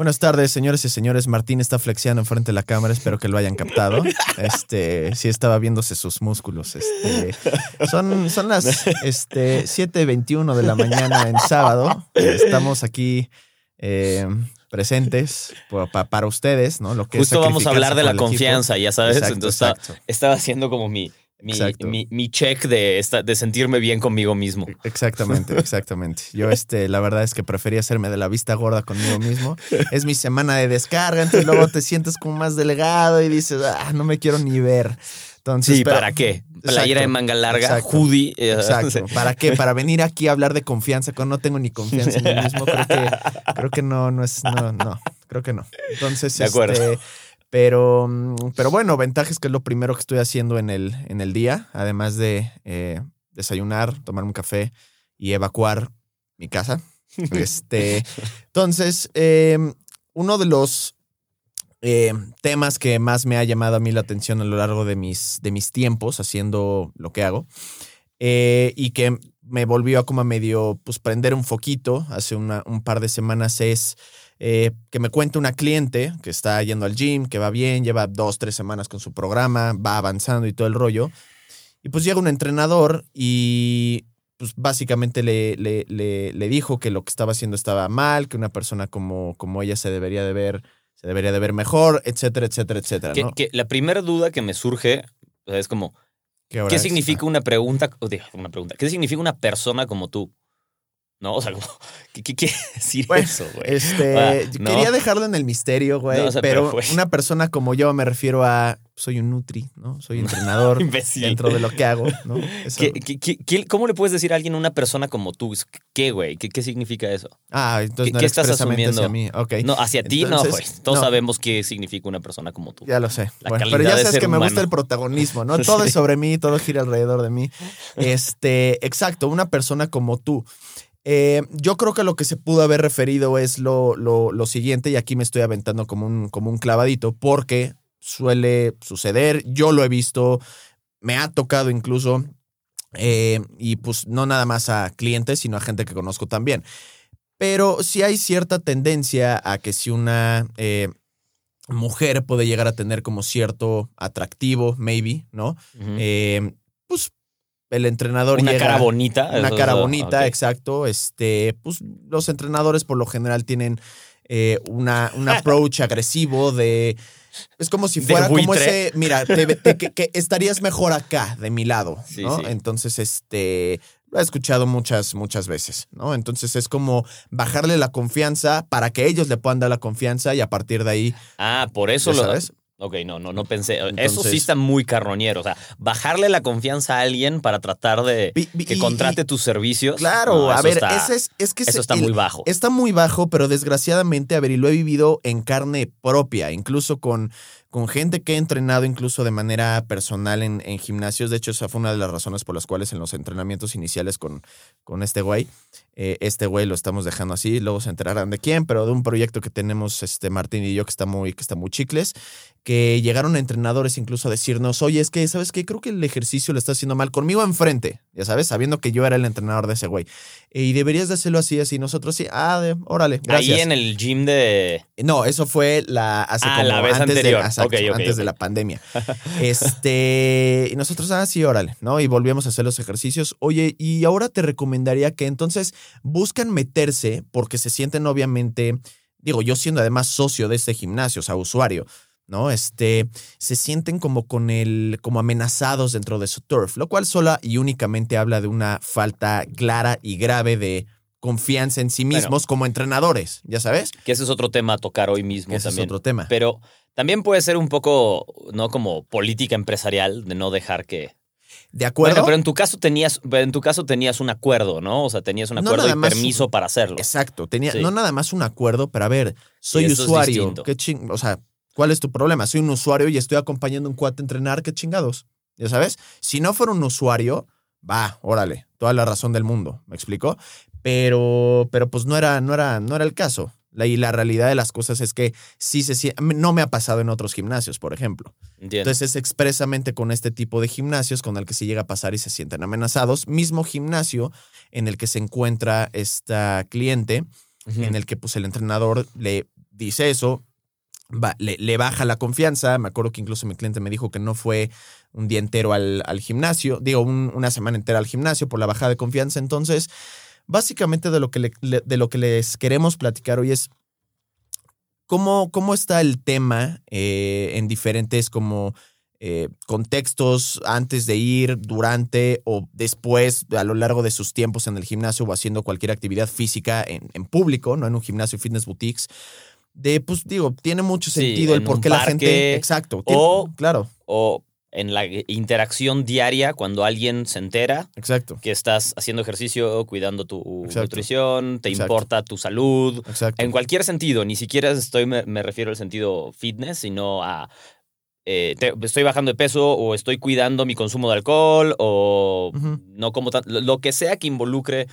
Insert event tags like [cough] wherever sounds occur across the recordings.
Buenas tardes, señores y señores. Martín está flexiando enfrente de la cámara. Espero que lo hayan captado. [laughs] Este, sí estaba viéndose sus músculos. Este, son, son las este, 7:21 de la mañana en sábado. Estamos aquí eh, presentes pa- para ustedes, ¿no? Lo que Justo vamos a hablar de la equipo. confianza, ya sabes. Exacto, Entonces estaba, estaba haciendo como mi, mi, mi, mi check de, esta- de sentirme bien conmigo mismo. Exactamente, exactamente. Yo, este, la verdad es que prefería hacerme de la vista gorda conmigo mismo. Es mi semana de descarga, entonces luego te sientes como más delegado y dices, ah, no me quiero ni ver. Entonces, Sí, pero- ¿para qué? Playera Exacto, de manga larga, exacto, hoodie. eh, Exacto. [laughs] ¿Para qué? Para venir aquí a hablar de confianza cuando no tengo ni confianza en mí mismo. Creo que, creo que no, no es, no, no, creo que no. Entonces, De acuerdo. este, pero, mm, pero bueno, ventaja es que es lo primero que estoy haciendo en el, en el día, además de eh, desayunar, tomarme un café y evacuar mi casa. [laughs] Este, entonces, eh, uno de los eh, temas que más me ha llamado a mí la atención a lo largo de mis, de mis tiempos haciendo lo que hago eh, y que me volvió a como a medio pues prender un foquito hace una- un par de semanas es eh, que me cuenta una cliente que está yendo al gym, que va bien, lleva dos, tres semanas con su programa, va avanzando y todo el rollo. Y pues llega un entrenador y pues básicamente le, le, le, le dijo que lo que estaba haciendo estaba mal, que una persona como, como ella se debería de ver, se debería de ver mejor, etcétera, etcétera, etcétera. que, ¿no? que la primera duda que me surge es como, ¿Qué, ¿qué significa una pregunta? Una pregunta. ¿Qué significa una persona como tú? ¿No? O sea, como, [laughs] ¿qué, qué quiere [laughs] decir Bueno, eso, güey? Este, Ah, no. quería dejarlo en el misterio, güey, No, o sea, pero, una persona como yo me refiero a soy un nutri, ¿no? Soy [laughs] entrenador dentro de lo que hago, ¿no? Eso- ¿Qué- qué- cómo le puedes decir a alguien una persona como tú? ¿Qué, güey? ¿Qué, qué significa eso? Ah, entonces ¿Qué- no estás expresamente hacia mí. asumiendo? Ok. No, hacia ti no, güey. Todos sabemos qué significa una persona como tú. Ya lo sé. La Bueno, pero ya sabes que me gusta el protagonismo, ¿no? Todo Sí. es sobre mí, todo gira alrededor de mí. Este, exacto, una persona como tú. Eh, yo creo que lo que se pudo haber referido es lo, lo, lo siguiente, y aquí me estoy aventando como un, como un clavadito, porque suele suceder, yo lo he visto, me ha tocado incluso, eh, y pues no nada más a clientes, sino a gente que conozco también. Pero sí hay cierta tendencia a que si una eh, mujer puede llegar a tener como cierto atractivo, maybe, ¿no? Eh, pues el entrenador una llega- cara bonita. una cara eso- bonita, exacto. Este, pues los entrenadores por lo general tienen eh, una, un approach [laughs] agresivo de. Es como si fuera como ese. Mira, te- te- que, que [laughs] estarías mejor acá, de mi lado. Sí, ¿no? sí. Entonces, este. Lo he escuchado muchas, muchas veces, ¿no? Entonces es como bajarle la confianza para que ellos le puedan dar la confianza y a partir de ahí, Ah, por eso ¿ya lo. sabes? Ok, no, no, no pensé. Eso sí está muy carroñero. O sea, bajarle la confianza a alguien para tratar de que contrate y- tus servicios. Claro, no, a ver, está- ese es, es que Eso está el- muy bajo. Está muy bajo, pero desgraciadamente, a ver, y lo he vivido en carne propia, incluso con, con gente que he entrenado incluso de manera personal en, en gimnasios. De hecho, esa fue una de las razones por las cuales en los entrenamientos iniciales con, con este güey, eh, este güey lo estamos dejando así, luego se enterarán de quién, pero de un proyecto que tenemos este Martín y yo que está muy, que está muy chicles, que llegaron entrenadores incluso a decirnos, oye, es que, ¿sabes qué? Creo que el ejercicio lo está haciendo mal conmigo enfrente, ya sabes, sabiendo que yo era el entrenador de ese güey. Eh, Y deberías de hacerlo así, así. Nosotros sí, ah, de, órale, gracias. Ahí en el gym de. No, eso fue la hace Ah, como la vez antes, anterior. De, exacto, antes de la pandemia. [laughs] Este, y nosotros, ah, sí, órale, ¿no? Y volvíamos a hacer los ejercicios. Oye, y ahora te recomendaría que entonces buscan meterse porque se sienten obviamente, digo, yo siendo además socio de este gimnasio, o sea, usuario, ¿no? Este, se sienten como con el, como amenazados dentro de su turf, lo cual sola y únicamente habla de una falta clara y grave de confianza en sí mismos como entrenadores, ya sabes. Que ese es otro tema a tocar hoy mismo Ese también. es otro tema. Pero también puede ser un poco, ¿no? Como política empresarial de no dejar que. ¿De acuerdo? Bueno, pero en tu caso tenías, en tu caso tenías un acuerdo, ¿no? O sea, tenías un No acuerdo nada y más permiso para hacerlo. Exacto. Tenía, Sí. no nada más un acuerdo, pero a ver, soy usuario. ¿Qué ching- o sea, ¿cuál es tu problema? Soy un usuario y estoy acompañando a un cuate a entrenar, qué chingados. ¿Ya sabes? Si no fuera un usuario, va, órale, toda la razón del mundo. ¿Me explico? Pero, pero pues no era, no era, no era el caso. La, y la realidad de las cosas es que sí se sie- no me ha pasado en otros gimnasios, por ejemplo. Entiendo. Entonces es expresamente con este tipo de gimnasios con el que se llega a pasar y se sienten amenazados. Mismo gimnasio en el que se encuentra esta cliente, en el que pues el entrenador le dice eso, va- le, le baja la confianza. Me acuerdo que incluso mi cliente me dijo que no fue un día entero al, al gimnasio, digo, un- una semana entera al gimnasio por la bajada de confianza. Entonces, básicamente de lo que, le- de lo que les queremos platicar hoy es cómo, cómo está el tema eh, en diferentes como eh, contextos antes de ir, durante o después, a lo largo de sus tiempos en el gimnasio o haciendo cualquier actividad física en, en público, no en un gimnasio fitness boutiques. De, pues digo, tiene mucho Sí, sentido el por qué la gente. Exacto. tiene- o- claro, O en la interacción diaria, cuando alguien se entera exacto. que estás haciendo ejercicio, cuidando tu Exacto. nutrición, te Exacto. importa tu salud, Exacto. en cualquier sentido, ni siquiera estoy, me, me refiero al sentido fitness, sino a eh, te- estoy bajando de peso o estoy cuidando mi consumo de alcohol o no como tan- lo, lo que sea que involucre.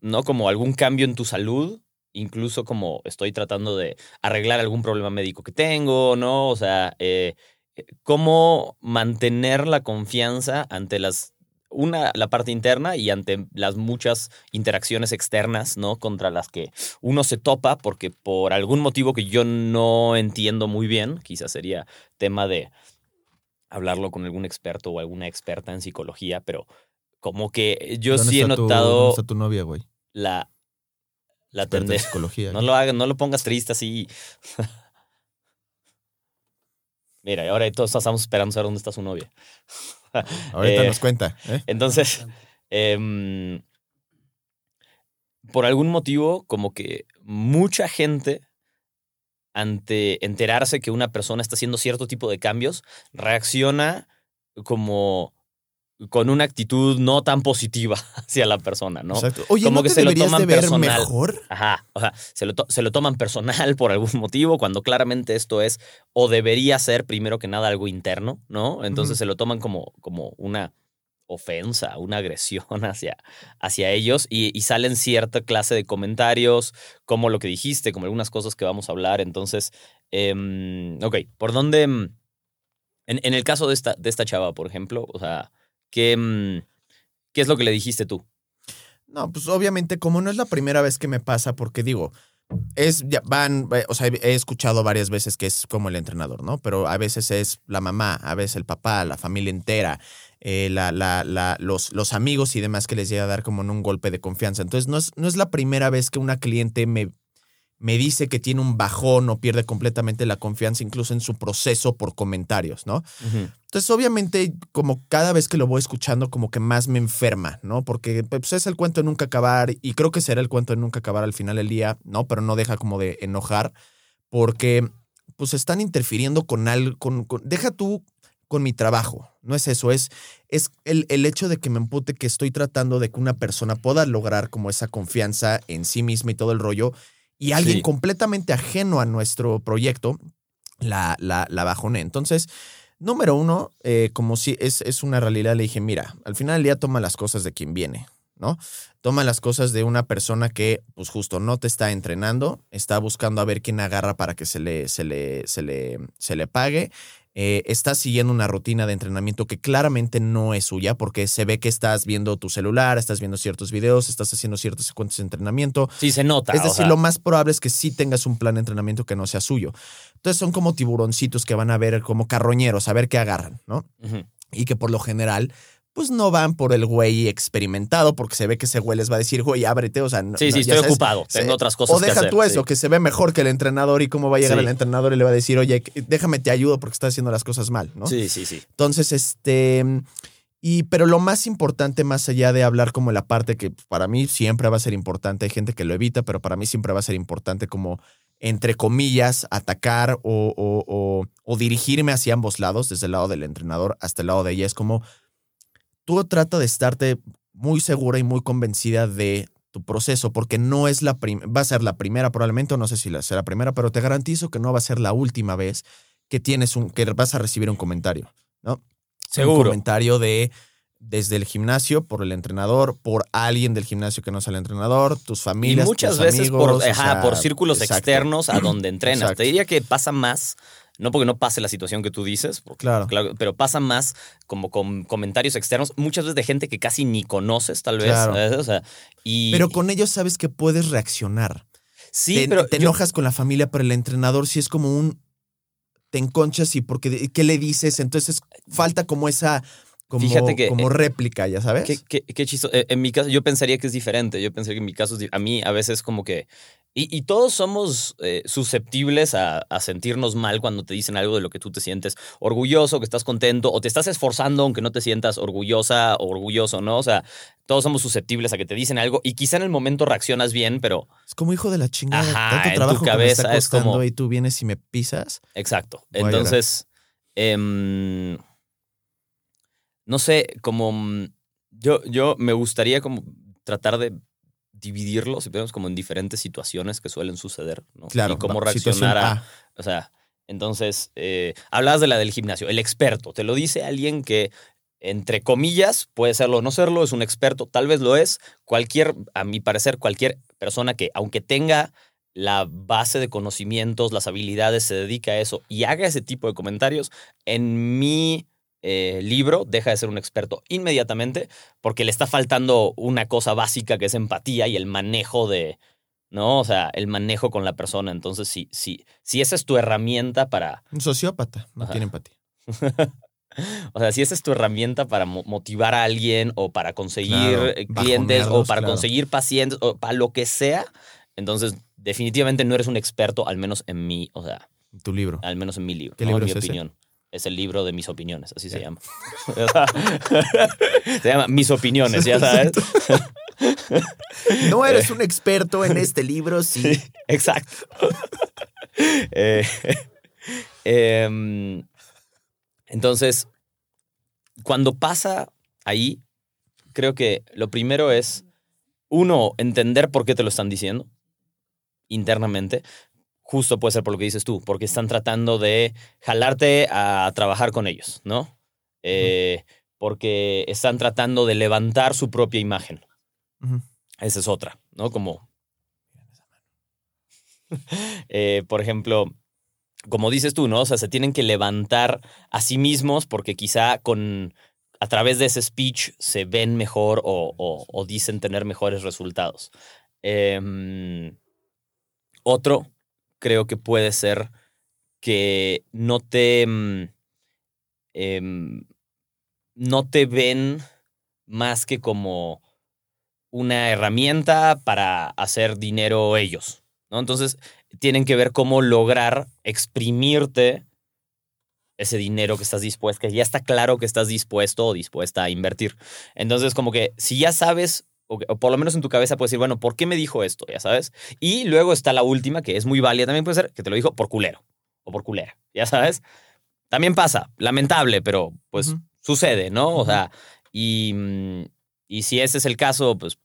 ¿no? Como algún cambio en tu salud, incluso como estoy tratando de arreglar algún problema médico que tengo, ¿no? O sea, eh, cómo mantener la confianza ante las una la parte interna y ante las muchas interacciones externas, ¿no? Contra las que uno se topa porque por algún motivo que yo no entiendo muy bien, quizás sería tema de hablarlo con algún experto o alguna experta en psicología, pero como que yo ¿Dónde sí he está tu- notado ¿Dónde está tu novia, güey? la la tendencia. psicología. [laughs] No lo hagas, no lo pongas triste así. [laughs] Mira, y ahora todos estamos esperando saber dónde está su novia. [laughs] Ahorita Eh, nos cuenta. ¿eh? Entonces, em, por algún motivo, como que mucha gente, ante enterarse que una persona está haciendo cierto tipo de cambios, reacciona como con una actitud no tan positiva [laughs] hacia la persona, ¿no? Exacto. Oye, como ¿no que te se lo toman de ver personal. mejor? Ajá, o sea, se lo, se lo toman personal [laughs] por algún motivo, cuando claramente esto es o debería ser primero que nada algo interno, ¿no? Entonces se lo toman como, como una ofensa, una agresión [laughs] hacia, hacia ellos y, y salen cierta clase de comentarios, como lo que dijiste, como algunas cosas que vamos a hablar. Entonces, em, ok, ¿por dónde? em, En, en el caso de esta, de esta chava, por ejemplo, o sea, ¿qué, em, ¿qué es lo que le dijiste tú? No, pues obviamente, como no es la primera vez que me pasa, porque digo, es, van, eh, o sea, he escuchado varias veces que es como el entrenador, ¿no? Pero a veces es la mamá, a veces el papá, la familia entera, eh, la, la, la, los, los amigos y demás que les llega a dar como en un golpe de confianza. Entonces, no es, no es la primera vez que una cliente me, me dice que tiene un bajón o pierde completamente la confianza, incluso en su proceso por comentarios, ¿no? Entonces, obviamente, como cada vez que lo voy escuchando, como que más me enferma, ¿no? Porque pues, es el cuento de nunca acabar y creo que será el cuento de nunca acabar al final del día, ¿no? Pero no deja como de enojar porque pues están interfiriendo con algo, con, con- deja tú con mi trabajo, no es eso, es, es el, el hecho de que me empute que estoy tratando de que una persona pueda lograr como esa confianza en sí misma y todo el rollo y alguien Sí. completamente ajeno a nuestro proyecto la, la, la bajone. Entonces, Número uno, eh, como si es, es una realidad, le dije, mira, al final del día toma las cosas de quien viene, ¿no? Toma las cosas de una persona que, pues justo, no te está entrenando, está buscando a ver quién agarra para que se le, se le, se le, se le pague. Eh, estás siguiendo una rutina de entrenamiento que claramente no es suya, porque se ve que estás viendo tu celular, estás viendo ciertos videos, estás haciendo ciertos secuencias de entrenamiento. Sí, se nota. Es o decir, sea, lo más probable es que sí tengas un plan de entrenamiento que no sea suyo. Entonces son como tiburoncitos que van a ver como carroñeros, a ver qué agarran, ¿no? Y que por lo general, pues no van por el güey experimentado, porque se ve que ese güey les va a decir, güey, ábrete, o sea, no, Sí, sí, estoy sabes, ocupado. se- Tengo otras cosas O que deja hacer. tú eso, sí. que se ve mejor que el entrenador y cómo va a llegar Sí. el entrenador y le va a decir, oye, déjame te ayudo porque estás haciendo las cosas mal, ¿no? Sí, sí, sí. Entonces, este. Y, pero lo más importante, más allá de hablar como la parte que para mí siempre va a ser importante, hay gente que lo evita, pero para mí siempre va a ser importante como, entre comillas, atacar o, o, o, dirigirme hacia ambos lados, desde el lado del entrenador hasta el lado de ella. Es como, tú trata de estarte muy segura y muy convencida de tu proceso, porque no es la va a ser la primera probablemente, o no sé si será la primera, pero te garantizo que no va a ser la última vez que tienes un, que vas a recibir un comentario, ¿no? Seguro. Un comentario de desde el gimnasio, por el entrenador, por alguien del gimnasio que no es el entrenador, tus familias. Y muchas veces por, por círculos externos a donde entrenas. Te diría que pasa más no porque no pase la situación que tú dices, claro. pero pasa más como con comentarios externos, muchas veces de gente que casi ni conoces, tal vez. O sea, y, pero con ellos sabes que puedes reaccionar. Sí, te, pero. Te enojas con la familia, pero el entrenador sí es como un. Te enconchas y porque. ¿Qué le dices? Entonces falta como esa. Como, Fíjate que, como réplica, ya sabes. Qué, qué, chistoso. Eh, en mi caso, yo pensaría que es diferente. Yo pensaría que en mi caso, a mí a veces como que y, todos somos eh, susceptibles a, sentirnos mal cuando te dicen algo de lo que tú te sientes orgulloso, que estás contento, o te estás esforzando aunque no te sientas orgullosa o orgulloso, ¿no? O sea, todos somos susceptibles a que te dicen algo y quizá en el momento reaccionas bien, pero... Es como hijo de la chingada. Ajá, Tanto trabajo tu cabeza que me está es como... Y tú vienes y me pisas. Exacto. Entonces, em, no sé, como... Mm, yo, yo me gustaría como tratar de dividirlo, si vemos como en diferentes situaciones que suelen suceder, ¿no? Claro. Y cómo reaccionar a, O sea, entonces, eh, hablabas de la del gimnasio, el experto, te lo dice alguien que, entre comillas, puede serlo o no serlo, es un experto, tal vez lo es, cualquier, a mi parecer, cualquier persona que, aunque tenga la base de conocimientos, las habilidades, se dedica a eso y haga ese tipo de comentarios, en mi eh, libro, deja de ser un experto inmediatamente porque le está faltando una cosa básica que es empatía y el manejo de, ¿no? O sea, el manejo con la persona. Entonces, si, si, si esa es tu herramienta para... Un sociópata, no tiene empatía. [laughs] o sea, si esa es tu herramienta para motivar a alguien o para conseguir eh, clientes o para conseguir pacientes o para lo que sea, entonces definitivamente no eres un experto, al menos en mi, o sea... Tu libro. Al menos en mi libro. ¿Qué libro en mi es opinión. Es el libro de mis opiniones, así se llama. [laughs] [laughs] se llama Mis opiniones, ya sabes. [laughs] no eres un experto en este libro, sí. exacto. Eh, em, entonces, cuando pasa ahí, creo que lo primero es, uno, entender por qué te lo están diciendo internamente justo puede ser por lo que dices tú, porque están tratando de jalarte a trabajar con ellos, ¿no? Eh, porque están tratando de levantar su propia imagen. Esa es otra, ¿no? Como... [laughs] Eh, por ejemplo, como dices tú, ¿no? O sea, se tienen que levantar a sí mismos porque quizá con, a través de ese speech se ven mejor o, dicen tener mejores resultados. Em, otro creo que puede ser que no te. Mm, em, no te ven más que como una herramienta para hacer dinero ellos. ¿no? Entonces, tienen que ver cómo lograr exprimirte ese dinero que estás dispuesto, que ya está claro que estás dispuesto o dispuesta a invertir. Entonces, como que si ya sabes o, por lo menos en tu cabeza puedes decir, bueno, ¿por qué me dijo esto? Ya sabes. Y luego está la última, que es muy válida también, puede ser que te lo dijo por culero o por culera, ya sabes. También pasa, lamentable, pero pues sucede, ¿no? O sea, y, mm, y si ese es el caso, pues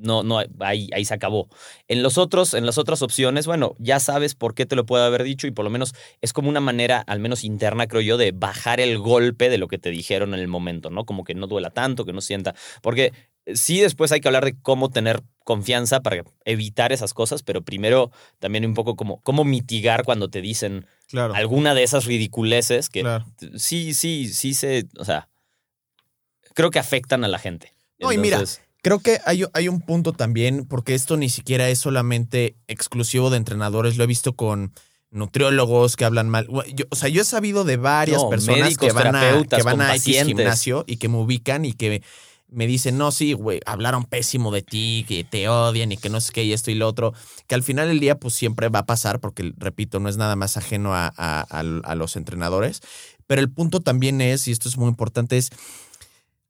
no, no, ahí, ahí se acabó. En los otros, en las otras opciones, bueno, ya sabes por qué te lo puedo haber dicho y por lo menos es como una manera, al menos interna, creo yo, de bajar el golpe de lo que te dijeron en el momento, ¿no? Como que no duela tanto, que no sienta. Porque sí, después hay que hablar de cómo tener confianza para evitar esas cosas, pero primero también un poco como cómo mitigar cuando te dicen alguna de esas ridiculeces que sí, sí, sí se, o sea, creo que afectan a la gente. No, y mira, creo que hay, hay un punto también, porque esto ni siquiera es solamente exclusivo de entrenadores, lo he visto con nutriólogos que hablan mal. o sea, yo he sabido de varias personas que van a, que van a gimnasio y que me ubican y que me dicen, no, sí, güey, hablaron pésimo de ti, que te odian y que no sé qué, y esto y lo otro, que al final del día, pues siempre va a pasar, porque, repito, no es nada más ajeno a, los entrenadores, Pero el punto también es, y esto es muy importante, es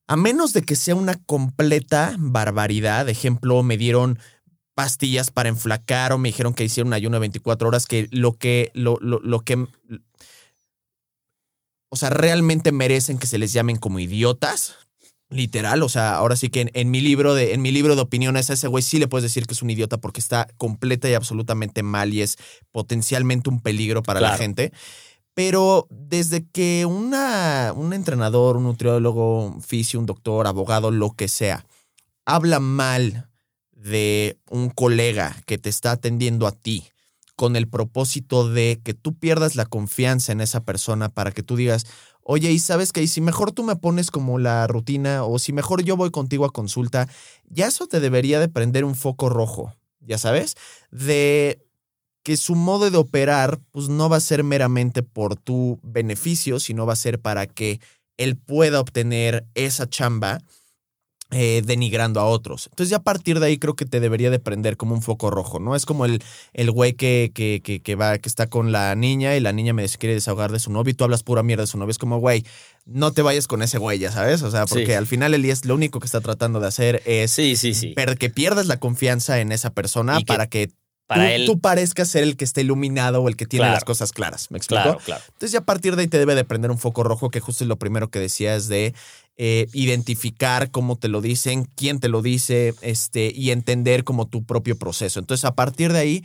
a menos de que sea una completa barbaridad, ejemplo, me dieron pastillas para enflacar o me dijeron que hicieron un ayuno de 24 horas, que lo que, lo, lo, lo que, o sea, realmente merecen que se les llamen como idiotas. Literal, o sea, ahora sí que en, en mi libro de en mi libro de opiniones a ese güey sí le puedes decir que es un idiota porque está completa y absolutamente mal y es potencialmente un peligro para la gente. Pero desde que una, un entrenador, un nutriólogo, un fisio, un doctor, abogado, lo que sea, habla mal de un colega que te está atendiendo a ti con el propósito de que tú pierdas la confianza en esa persona para que tú digas, oye, y sabes que si mejor tú me pones como la rutina o si mejor yo voy contigo a consulta, ya eso te debería de prender un foco rojo, ya sabes, de que su modo de operar pues no va a ser meramente por tu beneficio, sino va a ser para que él pueda obtener esa chamba eh, denigrando a otros. Entonces ya a partir de ahí creo que te debería de prender como un foco rojo, ¿no? Es como el, el güey que, que, que, que va, que está con la niña y la niña me quiere desahogar de su novio y tú hablas pura mierda de su novio. Es como, güey, no te vayas con ese güey, ya sabes. O sea, porque Sí. al final Elías lo único que está tratando de hacer es Sí, sí, sí. que pierdas la confianza en esa persona Y que para que Para tú, él. tú parezcas ser el que está iluminado o el que tiene Claro. las cosas claras. ¿Me explico? claro, claro. Entonces ya a partir de ahí te debe de prender un foco rojo, que justo es lo primero que decías de eh, identificar cómo te lo dicen, quién te lo dice, este, y entender como tu propio proceso. Entonces a partir de ahí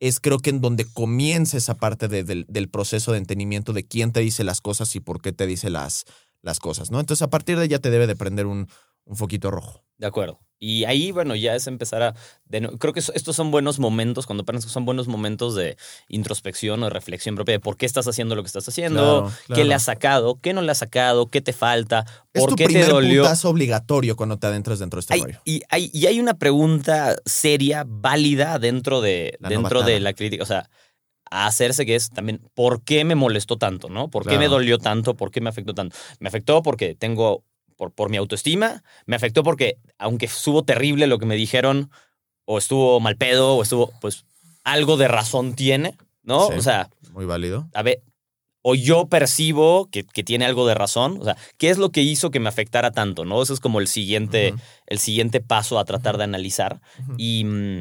es creo que en donde comienza esa parte de- del, del proceso de entendimiento de quién te dice las cosas y por qué te dice las, las cosas, ¿no? Entonces a partir de ahí ya te debe de prender un, un foquito rojo. De acuerdo. Y ahí, bueno, ya es empezar a... de creo que estos son buenos momentos, cuando que son buenos momentos de introspección o de reflexión propia de por qué estás haciendo lo que estás haciendo, Claro, qué claro. le has sacado, qué no le has sacado, qué te falta, Es por tu qué te dolió. putazo obligatorio cuando te adentras dentro de este Hay- rollo. y, hay, y hay una pregunta seria, válida dentro de, La dentro de la crítica. O sea, a hacerse que es también, ¿por qué me molestó tanto? ¿no? ¿Por qué Claro. me dolió tanto? ¿Por qué me afectó tanto? Me afectó porque tengo, por, por mi autoestima, me afectó porque, aunque estuvo terrible lo que me dijeron, o estuvo mal pedo, o estuvo, pues, algo de razón tiene, ¿no? Sí. O sea, Muy válido. a ver, o yo percibo que, que tiene algo de razón. O sea, ¿qué es lo que hizo que me afectara tanto? ¿No? Eso es como el siguiente, el siguiente paso a tratar de analizar. Y, mm,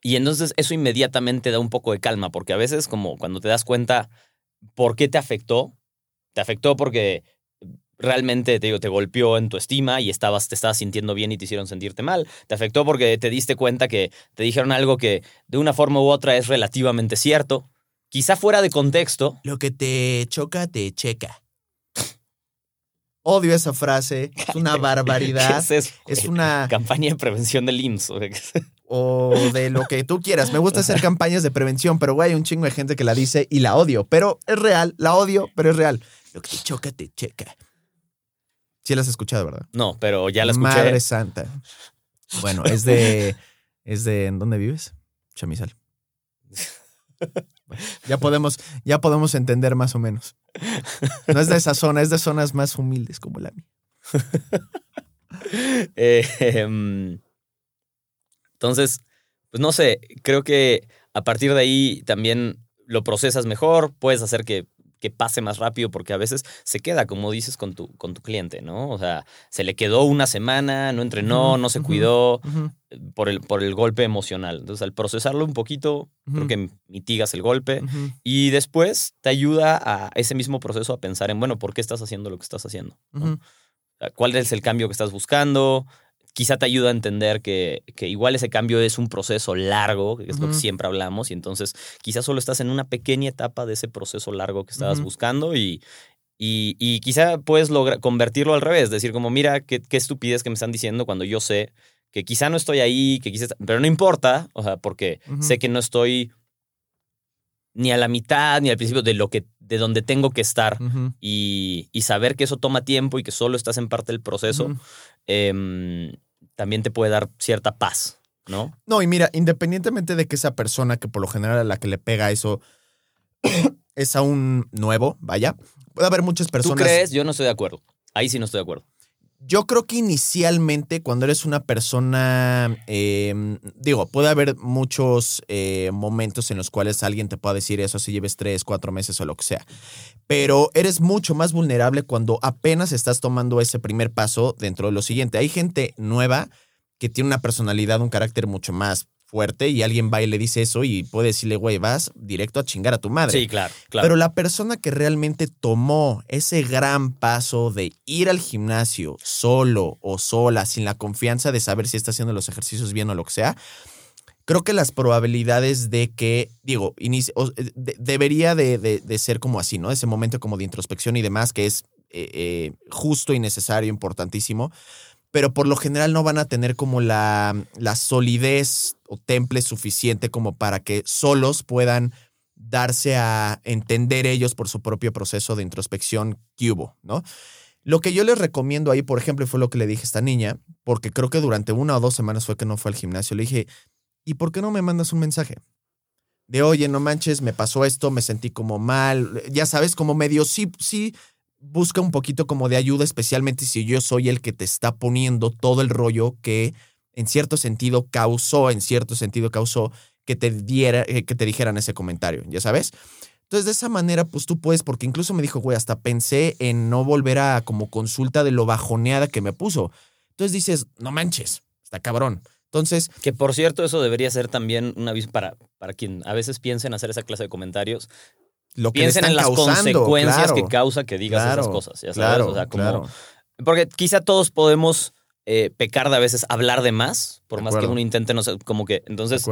y entonces eso inmediatamente da un poco de calma, porque a veces como cuando te das cuenta por qué te afectó, te afectó porque realmente te digo, te golpeó en tu estima y estabas, te estabas sintiendo bien y te hicieron sentirte mal. Te afectó porque te diste cuenta que te dijeron algo que de una forma u otra es relativamente cierto. Quizá fuera de contexto. Lo que te choca, te checa. Odio esa frase. Es una [laughs] ¿Qué barbaridad. es eso? Es güey? una. [laughs] campaña de prevención del IMSS. O de lo que tú quieras. Me gusta hacer campañas de prevención, pero güey, hay un chingo de gente que la dice y la odio. Pero es real. La odio, pero es real. Lo que te choca, te checa. Sí la has escuchado, ¿verdad? No, pero ya la escuché. Madre santa. Bueno, es de. [laughs] Es de. ¿En dónde vives? Chamizal. Bueno, ya podemos, ya podemos entender más o menos. No es de esa zona, es de zonas más humildes como la mía. Eh, [laughs] em, entonces, pues no sé, creo que a partir de ahí también lo procesas mejor, puedes hacer que, que pase más rápido porque a veces se queda, como dices, con tu, con tu cliente, ¿no? O sea, se le quedó una semana, no entrenó, no se cuidó eh, por el, por el golpe emocional. Entonces, al procesarlo un poquito, creo que mitigas el golpe. Y después te ayuda a ese mismo proceso a pensar en, bueno, ¿por qué estás haciendo lo que estás haciendo? ¿Cuál es el cambio que estás buscando? Quizá te ayuda a entender que, que igual ese cambio es un proceso largo, que es lo que siempre hablamos, y entonces quizás solo estás en una pequeña etapa de ese proceso largo que estabas buscando y, y, y quizá puedes lograr convertirlo al revés, decir como, mira, qué, qué estupidez que me están diciendo cuando yo sé que quizá no estoy ahí, que quizá, pero no importa, o sea, porque sé que no estoy ni a la mitad ni al principio de lo que de donde tengo que estar y, y saber que eso toma tiempo y que solo estás en parte del proceso, también te puede dar cierta paz, ¿no? No, y mira, independientemente de que esa persona que por lo general a la que le pega eso [coughs] es aún nuevo, vaya, puede haber muchas ¿Tú personas. crees? Yo no estoy de acuerdo. Ahí sí no estoy de acuerdo. Yo creo que inicialmente cuando eres una persona, eh, digo, puede haber muchos eh, momentos en los cuales alguien te pueda decir eso si lleves tres, cuatro meses o lo que sea, pero eres mucho más vulnerable cuando apenas estás tomando ese primer paso dentro de lo siguiente. Hay gente nueva que tiene una personalidad, un carácter mucho más fuerte y alguien va y le dice eso y puede decirle, güey, vas directo a chingar a tu madre. Sí, claro, claro. Pero la persona que realmente tomó ese gran paso de ir al gimnasio solo o sola, sin la confianza de saber si está haciendo los ejercicios bien o lo que sea, creo que las probabilidades de que, digo, inici- o- de- debería de, de- de ser como así, ¿no? Ese momento como de introspección y demás, que es eh, eh, justo y necesario, importantísimo, pero por lo general no van a tener como la, la solidez o temple suficiente como para que solos puedan darse a entender ellos por su propio proceso de introspección que hubo, ¿no? Lo que yo les recomiendo ahí, por ejemplo, fue lo que le dije a esta niña, porque creo que durante una o dos semanas fue que no fue al gimnasio, le dije, ¿y por qué no me mandas un mensaje? De, oye, no manches, me pasó esto, me sentí como mal, ya sabes, como medio, sí, sí, busca un poquito como de ayuda, especialmente si yo soy el que te está poniendo todo el rollo que en cierto sentido causó, en cierto sentido causó que te diera, eh, que te dijeran ese comentario, ya sabes. Entonces, de esa manera, pues tú puedes, porque incluso me dijo, güey, hasta pensé en no volver a como consulta de lo bajoneada que me puso. Entonces dices, no manches, está cabrón. Entonces, Que por cierto, eso debería ser también un aviso para, para quien a veces piensen hacer esa clase de comentarios. lo que Piensen en las causando, consecuencias claro, que causa que digas claro, esas cosas. Ya sabes. Claro, o sea, como. claro. Porque quizá todos podemos eh, pecar de a veces hablar de más, por De más que uno intente, no sé, como que. Entonces,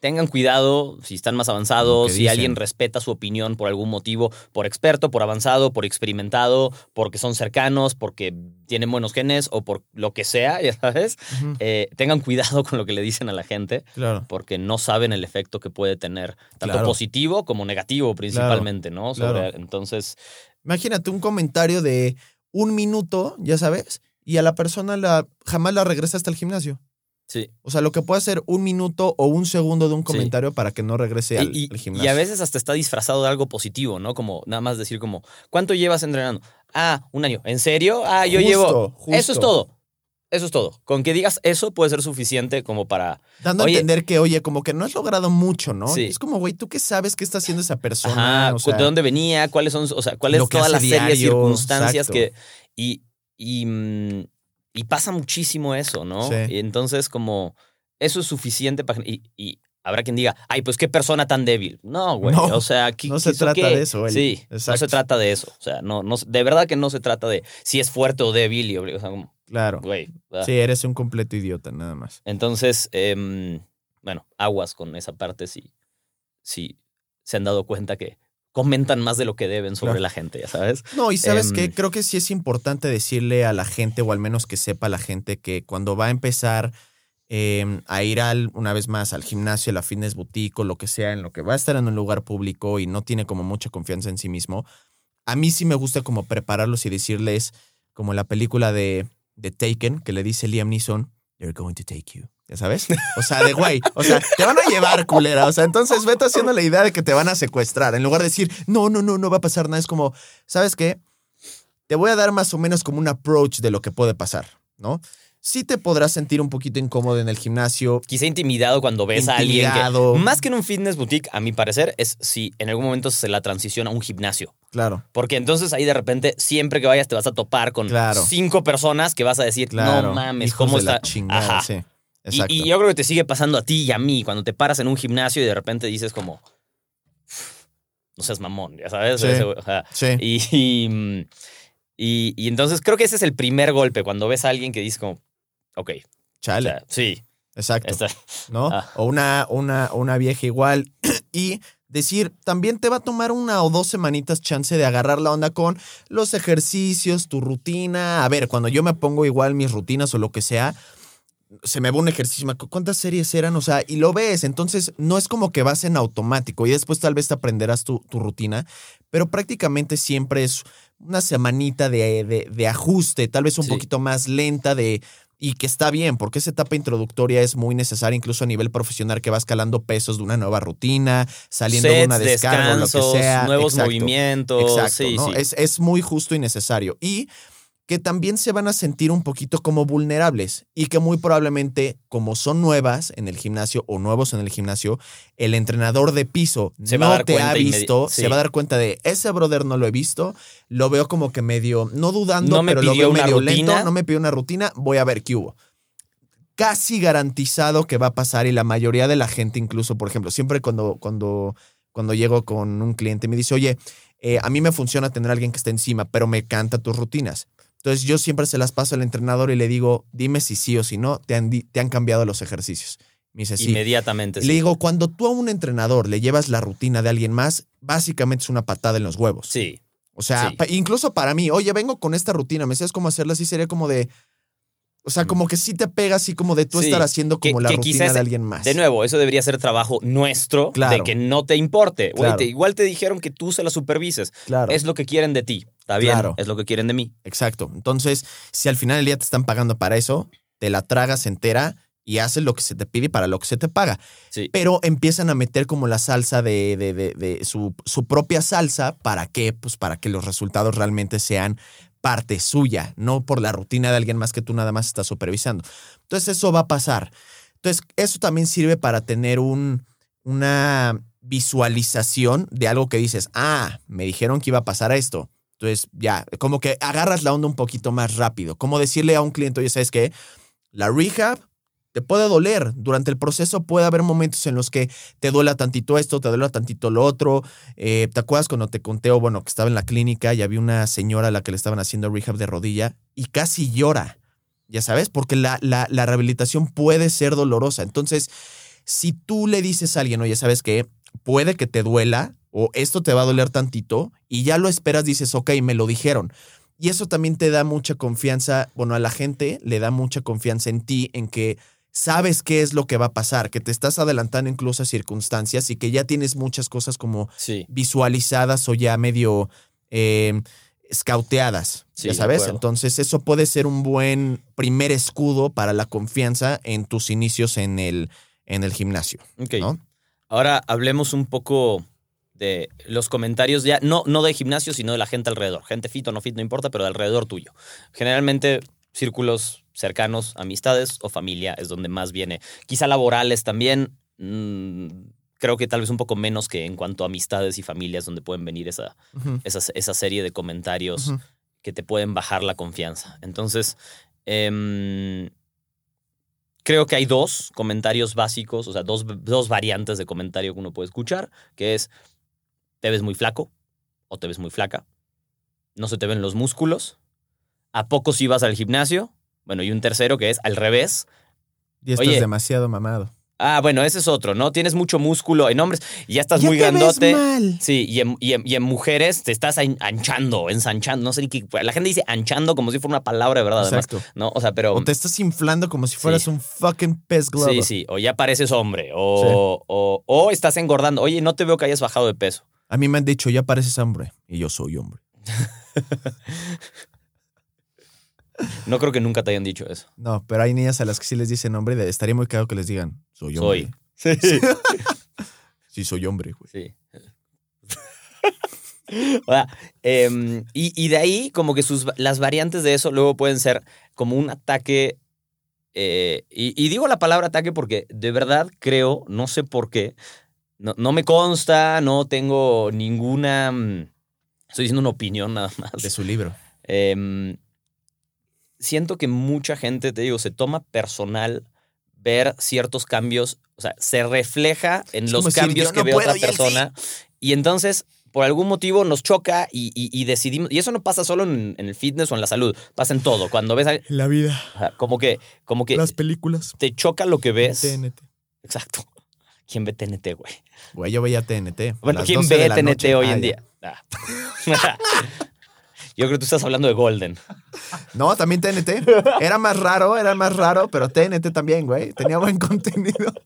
tengan cuidado si están más avanzados, si dicen. alguien respeta su opinión por algún motivo, por experto, por avanzado, por experimentado, porque son cercanos, porque tienen buenos genes o por lo que sea, [laughs] ya sabes. Eh, tengan cuidado con lo que le dicen a la gente claro. porque no saben el efecto que puede tener, tanto Claro. positivo como negativo principalmente, ¿no? Sobre- Entonces, Imagínate un comentario de un minuto, ya sabes, y a la persona la, jamás la regresa hasta el gimnasio. sí. O sea, lo que puede hacer un minuto o un segundo de un comentario para que no regrese al, Y, y- gimnasio. a veces hasta está disfrazado de algo positivo, ¿no? Como nada más decir como, ¿cuánto llevas entrenando? Ah, un año. ¿En serio? Ah, yo Justo, llevo... justo. Eso es todo. Eso es todo. Con que digas eso puede ser suficiente como para... Dando Oye- a entender que, oye, como que no has logrado mucho, ¿no? Sí. Es como, güey, ¿tú qué sabes qué está haciendo esa persona? Ajá, O sea, ¿de dónde venía? ¿Cuáles son, o sea, cuál es toda la serie de circunstancias exacto. que... Y, y, mm, y pasa muchísimo eso, ¿no? Sí. Y entonces como eso es suficiente para... Y, y habrá quien diga, ay, pues qué persona tan débil. No, güey. No, o sea, ¿qué- no se trata qué? de eso, Eli. Sí, no Exacto. se trata de eso. O sea, no, no, de verdad que no se trata de si es fuerte o débil y o sea, como, Claro. güey. ¿verdad? Sí, eres un completo idiota, nada más. Entonces, em, bueno, aguas con esa parte si, si se han dado cuenta que comentan más de lo que deben sobre Claro. la gente, ya sabes. No, y sabes Em, qué, creo que sí es importante decirle a la gente, o al menos que sepa la gente, que cuando va a empezar eh, a ir al, una vez más al gimnasio, a la fitness boutique o lo que sea, en lo que va a estar en un lugar público y no tiene como mucha confianza en sí mismo, a mí sí me gusta como prepararlos y decirles, como la película de, de Taken, que le dice Liam Neeson, they're going to take you. ¿Ya sabes? O sea, de güey. O sea, te van a llevar, culera. O sea, entonces vete haciendo la idea de que te van a secuestrar. En lugar de decir, no, no, no, no va a pasar nada. Es como, ¿sabes qué? Te voy a dar más o menos como un approach de lo que puede pasar, ¿no? Sí te podrás sentir un poquito incómodo en el gimnasio. Quizá intimidado cuando ves a alguien que, más que en un fitness boutique, a mi parecer, es si en algún momento se la transiciona a un gimnasio. Claro, Porque entonces ahí de repente, siempre que vayas, te vas a topar con Claro. cinco personas que vas a decir, claro. no mames, Hijos ¿cómo de la está? chingada, Ajá. sí. Y, Exacto. y yo creo que te sigue pasando a ti y a mí cuando te paras en un gimnasio y de repente dices como, no seas mamón, ya sabes. Sí. Ese- o sea, sí. y, y, entonces creo que ese es el primer golpe cuando ves a alguien que dice como, ok, o Chale. sea, sí, Exacto. ¿no? Ah. O una, una, una vieja igual. [clears throat] y decir, también te va a tomar una o dos semanitas chance de agarrar la onda con los ejercicios, tu rutina. A ver, cuando yo me pongo igual mis rutinas o lo que sea, se me va un ejercicio, ¿cuántas series eran? O sea, y lo ves, entonces no es como que vas en automático y después tal vez te aprenderás tu, tu rutina, pero prácticamente siempre es una semanita de, de- de ajuste, tal vez un Sí. poquito más lenta de... Y que está bien, porque esa etapa introductoria es muy necesaria, incluso a nivel profesional, que vas calando pesos de una nueva rutina, saliendo de una descarga, o lo que sea. nuevos Exacto. movimientos. Exacto, sí, ¿no? sí. Es, es muy justo y necesario. Y que también se van a sentir un poquito como vulnerables y que muy probablemente, como son nuevas en el gimnasio o nuevos en el gimnasio, el entrenador de piso Se no te ha visto, sí. se va a dar cuenta de ese brother no lo he visto, lo veo como que medio, no dudando, No me pero lo veo medio rutina. lento, no me pidió una rutina, voy a ver qué hubo. Casi garantizado que va a pasar y la mayoría de la gente, incluso, por ejemplo, siempre cuando, cuando, cuando llego con un cliente me dice, oye, eh, a mí me funciona tener a alguien que esté encima, pero me canta tus rutinas. Entonces yo siempre se las paso al entrenador y le digo, dime si sí o si no, te han, te han cambiado los ejercicios. Me dice, sí. Inmediatamente. Sí. Le digo, cuando tú a un entrenador le llevas la rutina de alguien más, básicamente es una patada en los huevos. Sí. O sea, Sí. pa- incluso para mí, oye, vengo con esta rutina, ¿me sabes cómo hacerla? Así sería como de... O sea, como que sí te pega así como de tú. Sí, estar haciendo que- como la que rutina de alguien más. De nuevo, eso debería ser trabajo nuestro Claro. de que no te importe. Claro. te- igual te dijeron que tú se la supervises. Claro. Es lo que quieren de ti. Está bien. Claro. Es lo que quieren de mí. Exacto. Entonces, si al final del día te están pagando para eso, te la tragas entera y haces lo que se te pide para lo que se te paga. Sí. Pero empiezan a meter como la salsa de, de- de- de su, su propia salsa. ¿Para qué? Pues para que los resultados realmente sean parte suya, no por la rutina de alguien más que tú nada más estás supervisando. Entonces, eso va a pasar. Entonces, eso también sirve para tener un, una visualización de algo que dices, ah, me dijeron que iba a pasar esto. Entonces, ya, como que agarras la onda un poquito más rápido. Como decirle a un cliente, oye, ¿sabes qué? La rehab te puede doler. Durante el proceso puede haber momentos en los que te duela tantito esto, te duela tantito lo otro. Eh, ¿Te acuerdas cuando te conté, bueno, que estaba en la clínica y había una señora a la que le estaban haciendo rehab de rodilla y casi llora? Ya sabes, porque la, la, la rehabilitación puede ser dolorosa. Entonces, si tú le dices a alguien, oye, ¿sabes qué? Puede que te duela o esto te va a doler tantito y ya lo esperas, dices, ok, me lo dijeron. Y eso también te da mucha confianza, bueno, a la gente le da mucha confianza en ti, en que sabes qué es lo que va a pasar, que te estás adelantando incluso a circunstancias y que ya tienes muchas cosas como Sí. visualizadas o ya medio eh, scouteadas, Sí, ya sabes. Entonces eso puede ser un buen primer escudo para la confianza en tus inicios en el, en el gimnasio, Ok. ¿no? Ahora hablemos un poco de los comentarios ya, no, no de gimnasio, sino de la gente alrededor. Gente fit o no fit, no importa, pero de alrededor tuyo. Generalmente círculos cercanos, amistades o familia es donde más viene. Quizá laborales también. mm, creo que tal vez un poco menos que en cuanto a amistades y familias donde pueden venir esa, esa, esa serie de comentarios que te pueden bajar la confianza. Entonces, em, creo que hay dos comentarios básicos, o sea, dos, dos variantes de comentario que uno puede escuchar, que es, te ves muy flaco o te ves muy flaca, no se te ven los músculos, ¿a poco si vas al gimnasio? Bueno, y un tercero que es al revés. Y estás Oye. demasiado mamado. Ah, bueno, ese es otro, ¿no? Tienes mucho músculo en hombres y ya estás muy Ya te ves grandote. mal. Sí, y en, y en- y en mujeres te estás an- anchando, ensanchando, no sé ni qué. La gente dice anchando como si fuera una palabra de verdad, además. Exacto. ¿No? O sea, pero. O te estás inflando como si fueras Sí. un fucking pez globo. Sí, sí. O ya pareces hombre. O, o, o estás engordando. Oye, no te veo que hayas bajado de peso. A mí me han dicho, ya pareces hombre. Y yo soy hombre. [laughs] No creo que nunca te hayan dicho eso. No, pero hay niñas a las que sí les dicen hombre. estaría muy caro que les digan, soy hombre. Soy. Sí. Sí, [laughs] soy hombre, güey. Sí. [laughs] O sea, em, y, y de ahí, como que sus, las variantes de eso luego pueden ser como un ataque. eh, y, y digo la palabra ataque porque de verdad creo, no sé por qué, no, no me consta, no tengo ninguna. mm, Estoy diciendo una opinión nada más. De su libro. Em, siento que mucha gente, te digo, se toma personal ver ciertos cambios, o sea, se refleja en Es los cambios que no ve otra y él sí. persona. Y entonces, por algún motivo, nos choca y, y- y decidimos. Y eso no pasa solo en, en el fitness o en la salud, pasa en todo. Cuando ves, a- La vida. como que, como que Las películas. te choca lo que ves. TNT. Exacto. ¿Quién ve TNT, güey? Güey, yo veía TNT. Bueno, ¿quién 12 de ve TNT noche. hoy Ah, en día? Ah. [laughs] Yo creo que tú estás hablando de Golden. [laughs] No, también TNT. Era más raro, era más raro, pero TNT también, güey. Tenía buen contenido. [laughs]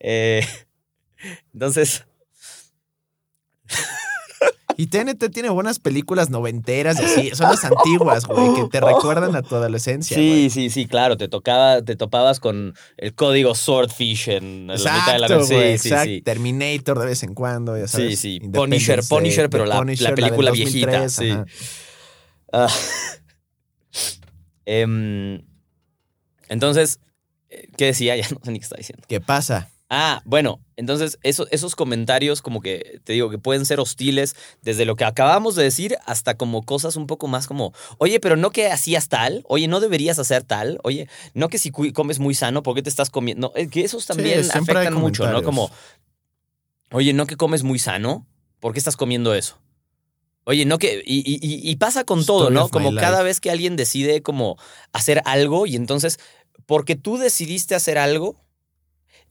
Eh, entonces. Y TNT tiene buenas películas noventeras y así. Son las antiguas, güey, que te recuerdan a tu adolescencia. Sí, güey. sí, sí, claro. Te tocaba, te topabas con el código Swordfish en la mitad de la Exacto, Sí, güey, sí, exacto. sí. Terminator de vez en cuando, ya Sí, sabes. sí. Independence Punisher, Punisher, pero la- la película 2003, viejita, sí. Ah. [laughs] Em, entonces, eh, ¿qué decía? [laughs] Ya no sé ni qué está diciendo. ¿Qué pasa? Ah, bueno, entonces eso- esos comentarios como que te digo que pueden ser hostiles desde lo que acabamos de decir hasta como cosas un poco más como, oye, pero no que hacías tal, oye, no deberías hacer tal, oye, no que si comes muy sano, ¿por qué te estás comiendo? No, eh, que esos también afectan mucho, ¿no? Como, oye, no que comes muy sano, ¿por qué estás comiendo eso? Oye, no que. Y, y- y- pasa con todo, ¿no? Como cada vez que alguien decide como hacer algo y entonces, porque tú decidiste hacer algo,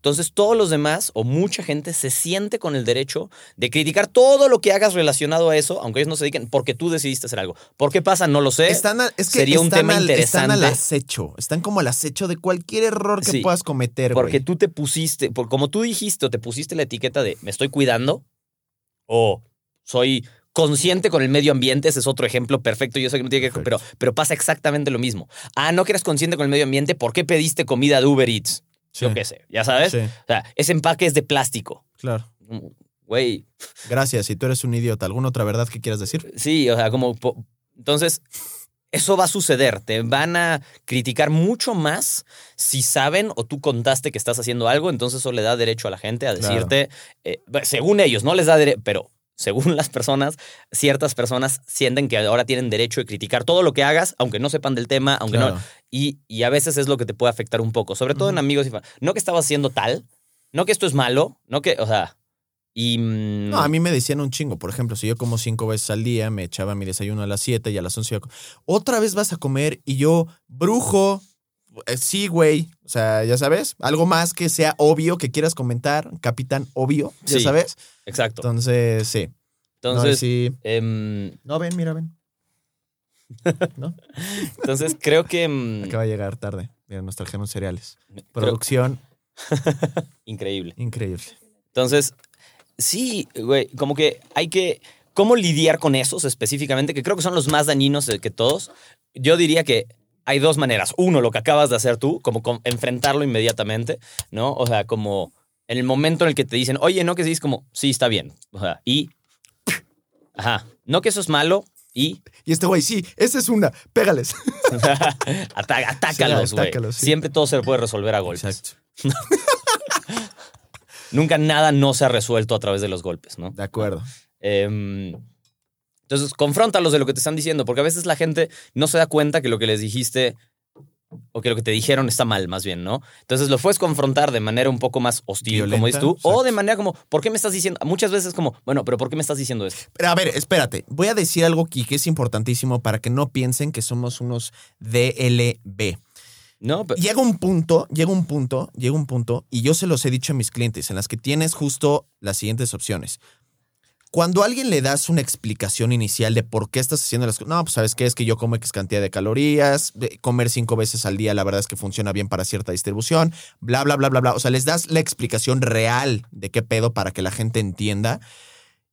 entonces todos los demás o mucha gente se siente con el derecho de criticar todo lo que hagas relacionado a eso, aunque ellos no se dediquen, porque tú decidiste hacer algo. ¿Por qué pasa? No lo sé. Están a- es que sería un tema al, Están al interesante. acecho. Están como al acecho de cualquier error que Sí, puedas cometer, Porque tú te pusiste, por, como tú dijiste o te pusiste la etiqueta de me estoy cuidando o soy consciente con el medio ambiente, ese es otro ejemplo perfecto, yo sé que no tiene que pero, pero pasa exactamente lo mismo. Ah, no que eres consciente con el medio ambiente, ¿por qué pediste comida de Uber Eats? Sí, Yo qué sé, ya sabes. sí, O sea, ese empaque es de plástico. claro. Güey, Gracias. Si tú eres un idiota, ¿alguna otra verdad que quieras decir? Sí, o sea, como... Entonces, eso va a suceder. Te van a criticar mucho más si saben o tú contaste que estás haciendo algo, entonces eso le da derecho a la gente a Claro. decirte, eh, según ellos, no les da derecho, pero según las personas, ciertas personas sienten que ahora tienen derecho de criticar todo lo que hagas, aunque no sepan del tema, aunque no... Y, y a veces es lo que te puede afectar un poco, sobre todo en amigos y No que estabas haciendo tal, no que esto es malo, no que, o sea... Y, mm, No, a mí me decían un chingo. Por ejemplo, si yo como cinco veces al día, me echaba mi desayuno a las 7 y a las 11 iba a co- Otra vez vas a comer y yo, brujo. eh, sí, güey. O sea, ya sabes. Algo más que sea obvio que quieras comentar. Capitán obvio. Ya Sí. sabes. Exacto. Entonces, sí. No, Entonces, sí. em, No, ven, mira, ven. [laughs] ¿No? entonces creo que... mm, Acaba de llegar tarde. Mira, nos trajeron cereales. creo- Producción [laughs] increíble. increíble. Entonces, sí, güey, como que hay que... ¿Cómo lidiar con esos específicamente? Que creo que son los más dañinos de que todos. Yo diría que hay dos maneras. Uno, lo que acabas de hacer tú, como enfrentarlo inmediatamente, ¿no? O sea, como en el momento en el que te dicen, oye, no, que sí, es como, sí, está bien. O sea, y... [laughs] Ajá. No que eso es malo y... Y este güey, sí, esa es una. Pégales. [laughs] Atá- atácalos, güey. sí. Siempre todo se puede resolver a golpes. Exacto. [laughs] Nunca nada no se ha resuelto a través de los golpes, ¿no? De acuerdo. Em, entonces, confróntalos de lo que te están diciendo, porque a veces la gente no se da cuenta que lo que les dijiste o que lo que te dijeron está mal, más bien, ¿no? Entonces lo puedes confrontar de manera un poco más hostil, como dices tú, o de manera como, ¿por qué me estás diciendo? Muchas veces como, bueno, pero ¿por qué me estás diciendo esto? Pero a ver, espérate. Voy a decir algo aquí que es importantísimo para que no piensen que somos unos DLB. No, pero, Llega un punto, llega un punto, llega un punto, y yo se los he dicho a mis clientes, en las que tienes justo las siguientes opciones. Cuando a alguien le das una explicación inicial de por qué estás haciendo las cosas, no, pues sabes qué es que yo como X cantidad de calorías, de comer cinco veces al día, la verdad es que funciona bien para cierta distribución, bla, bla, bla, bla, bla. O sea, les das la explicación real de qué pedo para que la gente entienda.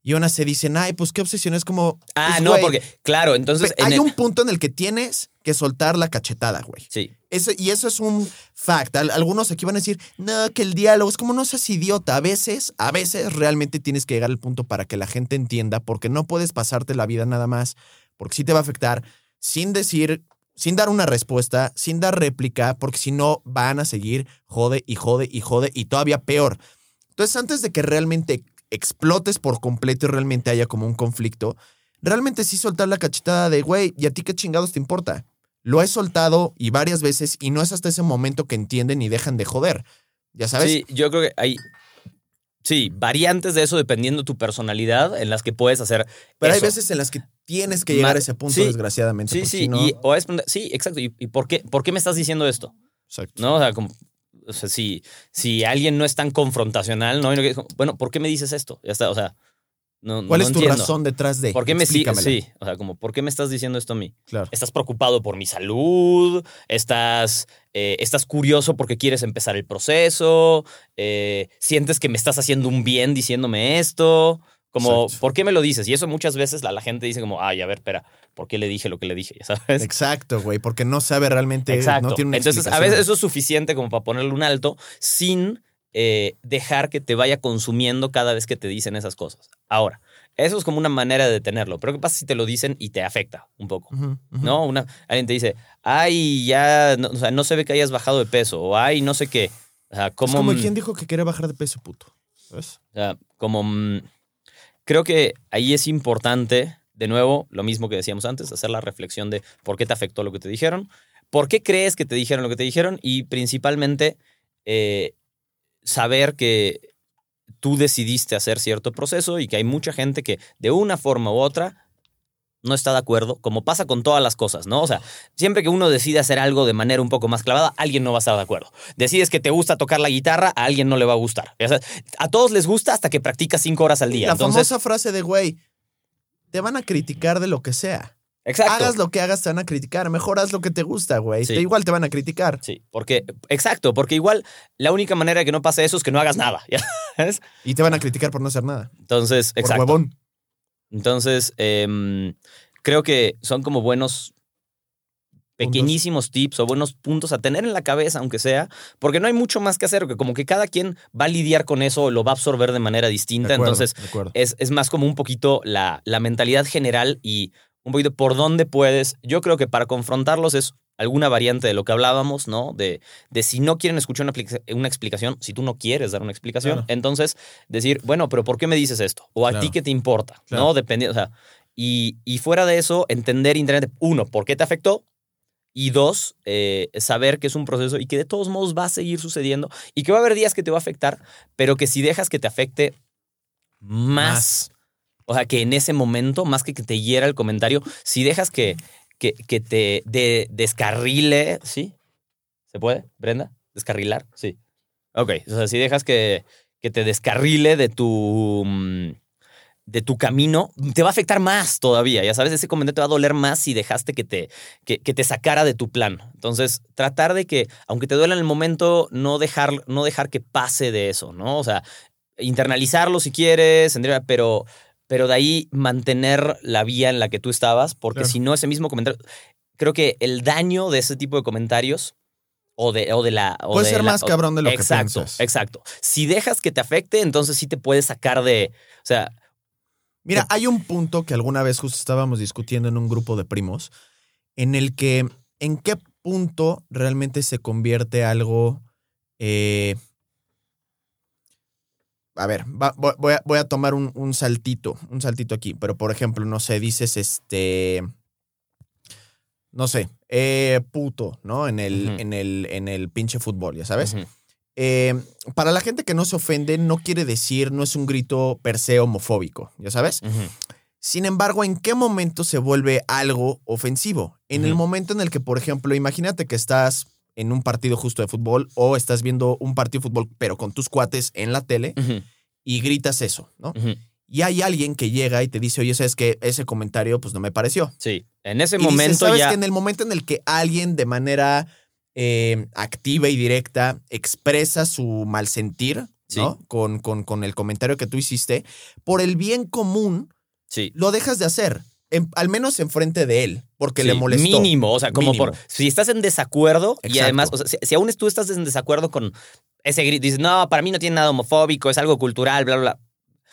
Y una se dicen, ay, pues qué obsesión es como. ah, pues, no, porque, claro, entonces... en hay el- un punto en el que tienes que soltar la cachetada, güey. Sí, Ese- y eso es un fact. Al- Algunos aquí van a decir, no, que el diálogo es como no seas idiota. A veces, a veces realmente tienes que llegar al punto para que la gente entienda, porque no puedes pasarte la vida nada más, porque sí te va a afectar, sin decir, sin dar una respuesta, sin dar réplica, porque si no van a seguir jode y jode y jode y todavía peor. Entonces, antes de que realmente explotes por completo y realmente haya como un conflicto, realmente sí soltar la cachetada de, güey, ¿y a ti qué chingados te importa? Lo he soltado y varias veces y no es hasta ese momento que entienden y dejan de joder. ¿Ya sabes? sí, yo creo que hay... Sí, variantes de eso dependiendo tu personalidad en las que puedes hacer Pero hay veces en las que tienes que llegar Ma- a ese punto, sí, desgraciadamente. Sí, sí, no- y, o es, sí, exacto. ¿Y, y por, qué, por qué me estás diciendo esto? Exacto. ¿No? O sea, como, o sea, si, si alguien no es tan confrontacional, ¿no? Y no que- Bueno, ¿por qué me dices esto? Ya está, o sea, no, ¿Cuál no es tu entiendo. razón detrás de? ¿Por qué me sí? O sea, como, ¿por qué me estás diciendo esto a mí? Claro. ¿Estás preocupado por mi salud? ¿Estás, eh, ¿estás curioso porque quieres empezar el proceso? Eh, ¿Sientes que me estás haciendo un bien diciéndome esto? Como, Exacto. ¿por qué me lo dices? Y eso muchas veces la, la gente dice como, ay, a ver, espera, ¿por qué le dije lo que le dije? Ya [laughs] sabes. Exacto, güey, porque no sabe realmente, Exacto. no tiene una Entonces, a veces eso es suficiente como para ponerle un alto sin eh, dejar que te vaya consumiendo cada vez que te dicen esas cosas. Ahora, eso es como una manera de detenerlo. Pero ¿qué pasa si te lo dicen y te afecta un poco? ¿No? Una, alguien te dice, ay, ya, no, o sea, no se ve que hayas bajado de peso, o ay, no sé qué. O sea, Es como, como mm, quien dijo que quiere bajar de peso, puto. ¿Sabes? o sea, como mm, creo que ahí es importante, de nuevo, lo mismo que decíamos antes, hacer la reflexión de por qué te afectó lo que te dijeron, por qué crees que te dijeron lo que te dijeron y principalmente eh, saber que tú decidiste hacer cierto proceso y que hay mucha gente que de una forma u otra no está de acuerdo, como pasa con todas las cosas, ¿no? O sea, siempre que uno decide hacer algo de manera un poco más clavada, alguien no va a estar de acuerdo. Decides que te gusta tocar la guitarra, a alguien no le va a gustar. A todos les gusta hasta que practicas cinco horas al día. La Entonces, famosa frase de, güey, te van a criticar de lo que sea. Exacto. Hagas lo que hagas, te van a criticar. Mejor haz lo que te gusta, güey. Sí. Te- igual te van a criticar. Sí, porque, exacto, porque igual la única manera de que no pase eso es que no hagas nada. [laughs] ¿ya sabes? Y te van a criticar por no hacer nada. Entonces, Por exacto. huevón. Entonces, em, creo que son como buenos pequeñísimos tips o buenos puntos a tener en la cabeza, aunque sea, porque no hay mucho más que hacer, que como que cada quien va a lidiar con eso o lo va a absorber de manera De distinta. acuerdo, Entonces, de acuerdo. es, es más como un poquito la, la mentalidad general y un poquito por dónde puedes. Yo creo que para confrontarlos es alguna variante de lo que hablábamos, ¿no? De, de si no quieren escuchar una, una explicación, si tú no quieres dar una explicación, Claro. entonces decir, bueno, pero ¿por qué me dices esto? O a Claro. ti qué te importa, Claro. ¿no? Dependiendo, o sea, y, y fuera de eso, entender Internet, uno, ¿por qué te afectó? Y dos, eh, saber que es un proceso y que de todos modos va a seguir sucediendo y que va a haber días que te va a afectar, pero que si dejas que te afecte más, o sea, que en ese momento, más que que te hiera el comentario, si dejas que, que, que te de- descarrile, ¿sí? ¿Se puede, Brenda? ¿Descarrilar? Sí. Ok, o sea, si dejas que, que te descarrile de tu... mm, de tu camino, te va a afectar más todavía. Ya sabes, ese comentario te va a doler más si dejaste que te, que, que te sacara de tu plan. Entonces, tratar de que, aunque te duela en el momento, no dejar, no dejar que pase de eso, ¿no? O sea, internalizarlo si quieres, pero, pero de ahí mantener la vía en la que tú estabas, porque Claro. si no, ese mismo comentario, creo que el daño de ese tipo de comentarios o de, o de la... o Puede de ser la- más cabrón de lo exacto, que piensas. Exacto. Si dejas que te afecte, entonces sí te puedes sacar de... O sea, Mira, hay un punto que alguna vez justo estábamos discutiendo en un grupo de primos, en el que en qué punto realmente se convierte algo... eh, a ver, va- voy, a, voy a tomar un, un saltito, un saltito aquí, pero por ejemplo, no sé, dices este... No sé, eh, puto, ¿no? En el, en, el, en el pinche fútbol, ya sabes. Eh, para la gente que no se ofende, no quiere decir, no es un grito per se homofóbico, ya sabes. Sin embargo, ¿en qué momento se vuelve algo ofensivo? En el momento en el que, por ejemplo, imagínate que estás en un partido justo de fútbol o estás viendo un partido de fútbol, pero con tus cuates en la tele y gritas eso, ¿no? Y hay alguien que llega y te dice, oye, sabes que ese comentario pues no me pareció. Sí, en ese Y dices, momento ¿sabes ya... que en el momento en el que alguien de manera eh, activa y directa expresa su mal sentir, ¿no? Con, con, con el comentario que tú hiciste, por el bien común, Sí. lo dejas de hacer. En- al menos enfrente de él, porque le molestó. Mínimo, o sea, como Mínimo. por. Si estás en desacuerdo y además, o sea, si, si aún tú estás en desacuerdo con ese grito, dices, no, para mí no tiene nada homofóbico, es algo cultural, bla, bla, bla.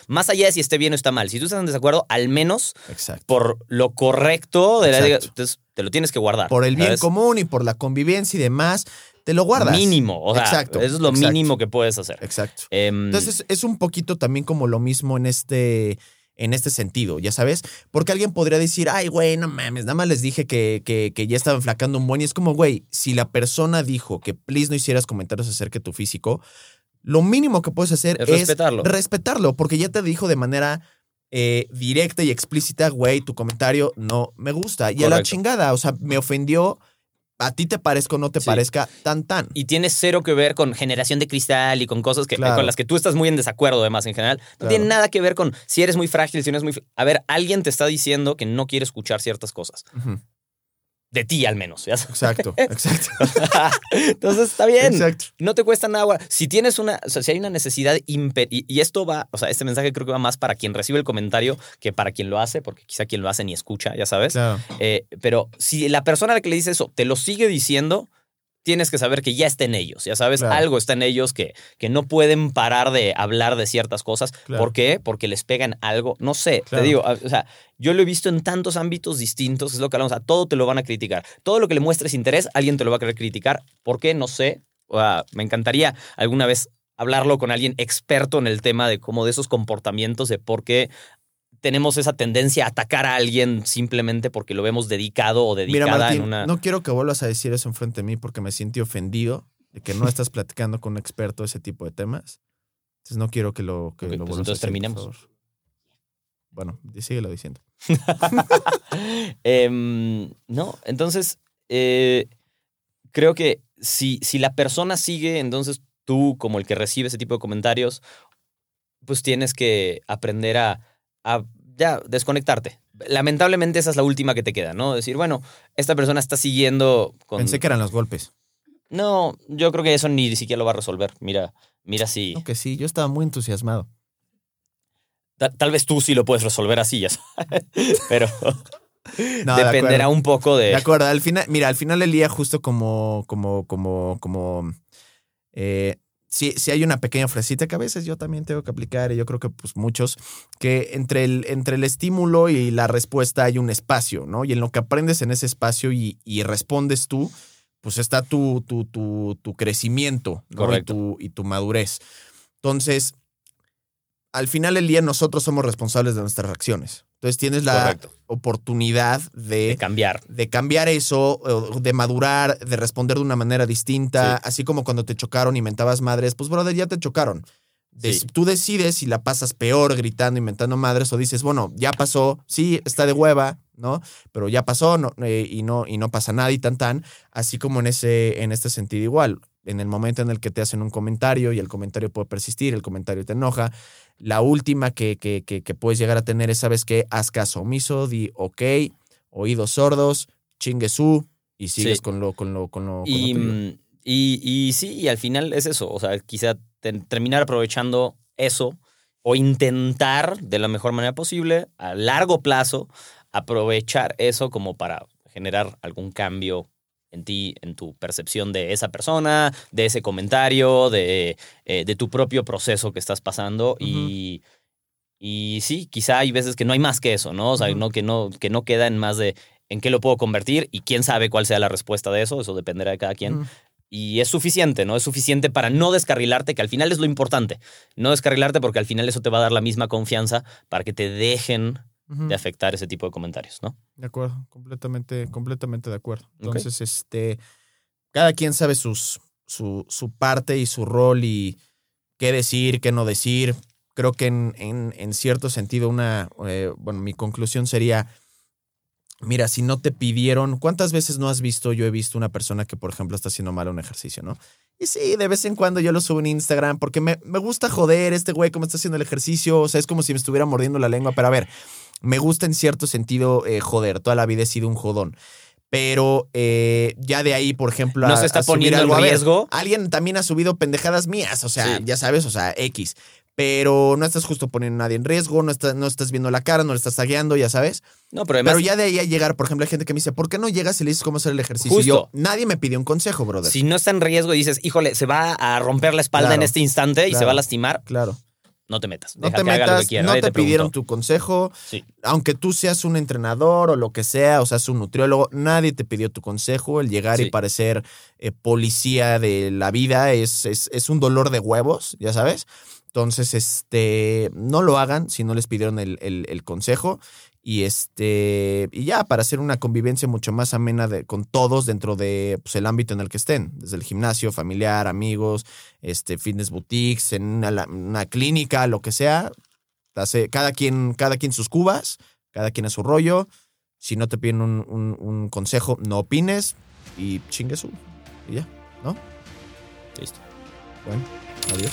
Más allá de si esté bien o está mal, si tú estás en desacuerdo, al menos Exacto. por lo correcto de la Exacto. entonces te lo tienes que guardar. Por el bien ¿sabes? común y por la convivencia y demás, te lo guardas. Mínimo, o sea, Exacto, eso es lo exacto. mínimo que puedes hacer. Exacto. Em, Entonces es un poquito también como lo mismo en este, en este sentido, ya sabes, porque alguien podría decir, ay, güey, no mames, nada más les dije que, que, que ya estaban flacando un buen y es como, güey, si la persona dijo que please no hicieras comentarios acerca de tu físico, lo mínimo que puedes hacer Es es, respetarlo. respetarlo, porque ya te dijo de manera eh, directa y explícita, güey, tu comentario no me gusta. Y a la chingada, o sea, me ofendió, a ti te parezca o no te Sí. parezca, tan tan. y tiene cero que ver con generación de cristal y con cosas que, Claro. con las que tú estás muy en desacuerdo, además, en general. No Claro. tiene nada que ver con si eres muy frágil, si no eres muy. A ver, alguien te está diciendo que no quiere escuchar ciertas cosas. Ujú. De ti al menos. ¿ya sabes? Exacto, [laughs] exacto. [laughs] Entonces está bien. Exacto. No te cuesta nada. Si tienes una, o sea, si hay una necesidad imper y, y esto va, o sea, este mensaje creo que va más para quien recibe el comentario que para quien lo hace, porque quizá quien lo hace ni escucha, ya sabes. Claro. Eh, pero si la persona a la que le dice eso te lo sigue diciendo, tienes que saber que ya está en ellos, ya sabes, Claro. algo está en ellos que, que no pueden parar de hablar de ciertas cosas. Claro. ¿Por qué? Porque les pegan algo, no sé, Claro. te digo, o sea, yo lo he visto en tantos ámbitos distintos, es lo que hablamos, a todo te lo van a criticar. Todo lo que le muestres interés, alguien te lo va a querer criticar. ¿Por qué? No sé. Me encantaría alguna vez hablarlo con alguien experto en el tema de cómo de esos comportamientos, de por qué tenemos esa tendencia a atacar a alguien simplemente porque lo vemos dedicado o Mira, dedicada Martín, en una... no quiero que vuelvas a decir eso enfrente de mí porque me siento ofendido de que no [laughs] estás platicando con un experto de ese tipo de temas. Entonces no quiero que lo, que lo pues vuelvas a entonces decir, por terminemos. favor. Bueno, síguelo diciendo. [laughs] Em, no, entonces eh, creo que si, si la persona sigue, entonces tú como el que recibe ese tipo de comentarios, pues tienes que aprender a, a ya desconectarte. Lamentablemente esa es la última que te queda, ¿no? Decir, bueno, esta persona está siguiendo con... Pensé que eran los golpes. No, yo creo que eso ni siquiera lo va a resolver. Mira, mira si... Aunque sí, yo estaba muy entusiasmado. Ta- Tal vez tú sí lo puedes resolver así, ya sabes. [laughs] Pero [laughs] No, de dependerá un poco de... De acuerdo, al final, mira, al final del día, justo como, como, como, como, eh, sí, sí hay una pequeña frasita que a veces yo también tengo que aplicar, y yo creo que pues muchos, que entre el, entre el estímulo y la respuesta hay un espacio, ¿no? Y en lo que aprendes en ese espacio y, y respondes tú, pues está tu, tu, tu, tu crecimiento, ¿no? Correcto. Y tu, y tu madurez. Entonces, al final del día nosotros somos responsables de nuestras reacciones. Entonces tienes la Correcto. oportunidad de cambiar. de cambiar eso, de madurar, de responder de una manera distinta, Sí. así como cuando te chocaron y mentabas madres, pues brother, ya te chocaron. Sí. Tú decides si la pasas peor gritando, inventando madres, o dices, bueno, ya pasó, sí, está de hueva, ¿no? Pero ya pasó no, eh, y, no, y no pasa nada y tan tan, así como en, ese, en este sentido igual. En el momento en el que te hacen un comentario y el comentario puede persistir, el comentario te enoja, la última que, que, que, que puedes llegar a tener es, ¿sabes qué? Haz caso omiso, di ok, oídos sordos, chingue su, y sigues Sí. con lo, con lo, con lo, con mm, y, y sí, y al final es eso. O sea, quizá ten- terminar aprovechando eso o intentar de la mejor manera posible, a largo plazo, aprovechar eso como para generar algún cambio en ti, en tu percepción de esa persona, de ese comentario, de, eh, de tu propio proceso que estás pasando. Y, y sí, quizá hay veces que no hay más que eso, ¿no? O sea, no, que, no, que no queda en más de en qué lo puedo convertir y quién sabe cuál sea la respuesta de eso, eso dependerá de cada quien. Y es suficiente, ¿no? Es suficiente para no descarrilarte, que al final es lo importante. No descarrilarte porque al final eso te va a dar la misma confianza para que te dejen De afectar ese tipo de comentarios, ¿no? De acuerdo, completamente, completamente de acuerdo. Entonces, este, cada quien sabe sus, su, su parte y su rol y qué decir, qué no decir. Creo que en, en, en cierto sentido, una, eh, bueno, mi conclusión sería, mira, si no te pidieron, ¿cuántas veces no has visto? Yo he visto una persona que, por ejemplo, está haciendo mal un ejercicio, ¿no? Y sí, de vez en cuando yo lo subo en Instagram porque me, me gusta joder este güey cómo está haciendo el ejercicio. O sea, es como si me estuviera mordiendo la lengua. Pero a ver, me gusta en cierto sentido eh, joder. Toda la vida he sido un jodón. Pero eh, ya de ahí, por ejemplo, No a- se está a poniendo en algo, a ver, riesgo. alguien también ha subido pendejadas mías. O sea, Sí. ya sabes, o sea, X. Pero no estás justo poniendo a nadie en riesgo, no, estás no estás viendo la cara, no le estás tagueando, ya sabes. No, pero además, Pero ya de ahí a llegar, por ejemplo, hay gente que me dice, ¿por qué no llegas y le dices cómo hacer el ejercicio? Y yo, Justo. nadie me pidió un consejo, brother. si no está en riesgo y dices, híjole, se va a romper la espalda Claro, en este instante y se va a lastimar, Claro. No te metas. No Deja te que haga lo que metas, quiera, no nadie te pidieron tu consejo. Sí. Aunque tú seas un entrenador o lo que sea, o seas un nutriólogo, nadie te pidió tu consejo. El llegar Sí. y parecer eh, policía de la vida es, es, es un dolor de huevos, ya sabes. Entonces, este, no lo hagan si no les pidieron el, el- el consejo. Y este, y ya, para hacer una convivencia mucho más amena de, con todos dentro de pues, el ámbito en el que estén, desde el gimnasio, familiar, amigos, este, fitness boutiques, en una, clínica, lo que sea. Hace- cada, quien, cada quien sus cubas, cada quien a su rollo. Si no te piden un, un- un consejo, no opines y chingue su. Y ya, ¿no? Listo. Bueno, adiós.